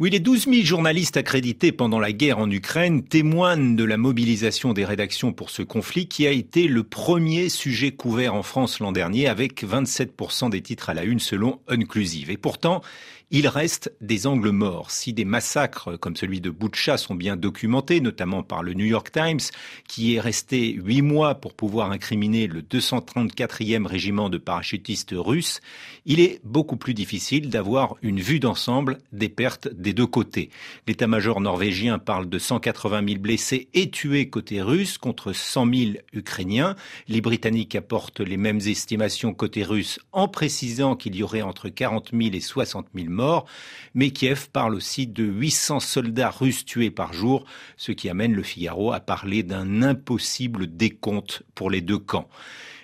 Oui, les 12 000 journalistes accrédités pendant la guerre en Ukraine témoignent de la mobilisation des rédactions pour ce conflit qui a été le premier sujet couvert en France l'an dernier avec 27% des titres à la une selon Inclusive. Et pourtant, il reste des angles morts. Si des massacres comme celui de Boutcha sont bien documentés, notamment par le New York Times, qui est resté huit mois pour pouvoir incriminer le 234e régiment de parachutistes russes, il est beaucoup plus difficile d'avoir une vue d'ensemble des pertes des deux côtés. L'état-major norvégien parle de 180 000 blessés et tués côté russe contre 100 000 Ukrainiens. Les Britanniques apportent les mêmes estimations côté russe en précisant qu'il y aurait entre 40 000 et 60 000 morts. Mais Kiev parle aussi de 800 soldats russes tués par jour, ce qui amène le Figaro à parler d'un impossible décompte pour les deux camps.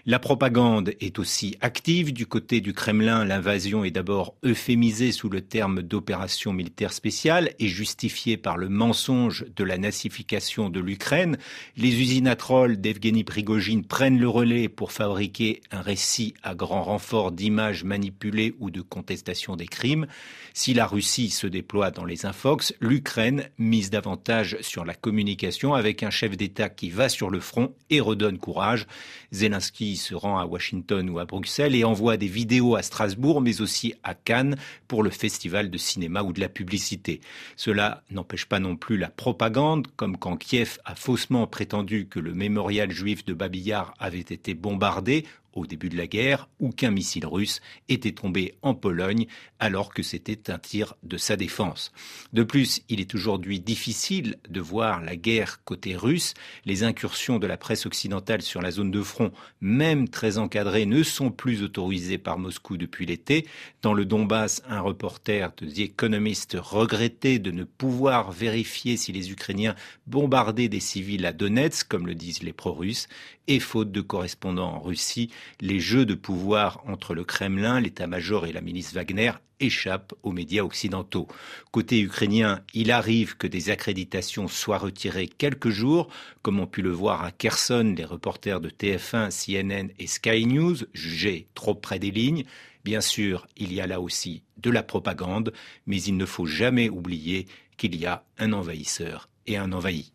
La propagande est aussi active. Du côté du Kremlin, l'invasion est d'abord euphémisée sous le terme d'opération militaire spéciale et justifiée par le mensonge de la nazification de l'Ukraine. Les usines à trolls d'Evgeny Prigogine prennent le relais pour fabriquer un récit à grand renfort d'images manipulées ou de contestation des crimes. Si la Russie se déploie dans les infox, l'Ukraine mise davantage sur la communication avec un chef d'État qui va sur le front et redonne courage. Zelensky se rend à Washington ou à Bruxelles et envoie des vidéos à Strasbourg, mais aussi à Cannes pour le festival de cinéma ou de la publicité. Cela n'empêche pas non plus la propagande, comme quand Kiev a faussement prétendu que le mémorial juif de Babillard avait été bombardé au début de la guerre ou qu'un missile russe était tombé en Pologne alors que c'était un tir de sa défense. De plus, il est aujourd'hui difficile de voir la guerre côté russe. Les incursions de la presse occidentale sur la zone de front, même très encadrées, ne sont plus autorisées par Moscou depuis l'été. Dans le Donbass, un reporter de The Economist regrettait de ne pouvoir vérifier si les Ukrainiens bombardaient des civils à Donetsk, comme le disent les pro-russes, et faute de correspondants en Russie, les jeux de pouvoir entre le Kremlin, l'état-major et la milice Wagner échappent aux médias occidentaux. Côté ukrainien, il arrive que des accréditations soient retirées quelques jours, comme ont pu le voir à Kherson les reporters de TF1, CNN et Sky News, jugés trop près des lignes. Bien sûr, il y a là aussi de la propagande, mais il ne faut jamais oublier qu'il y a un envahisseur et un envahi.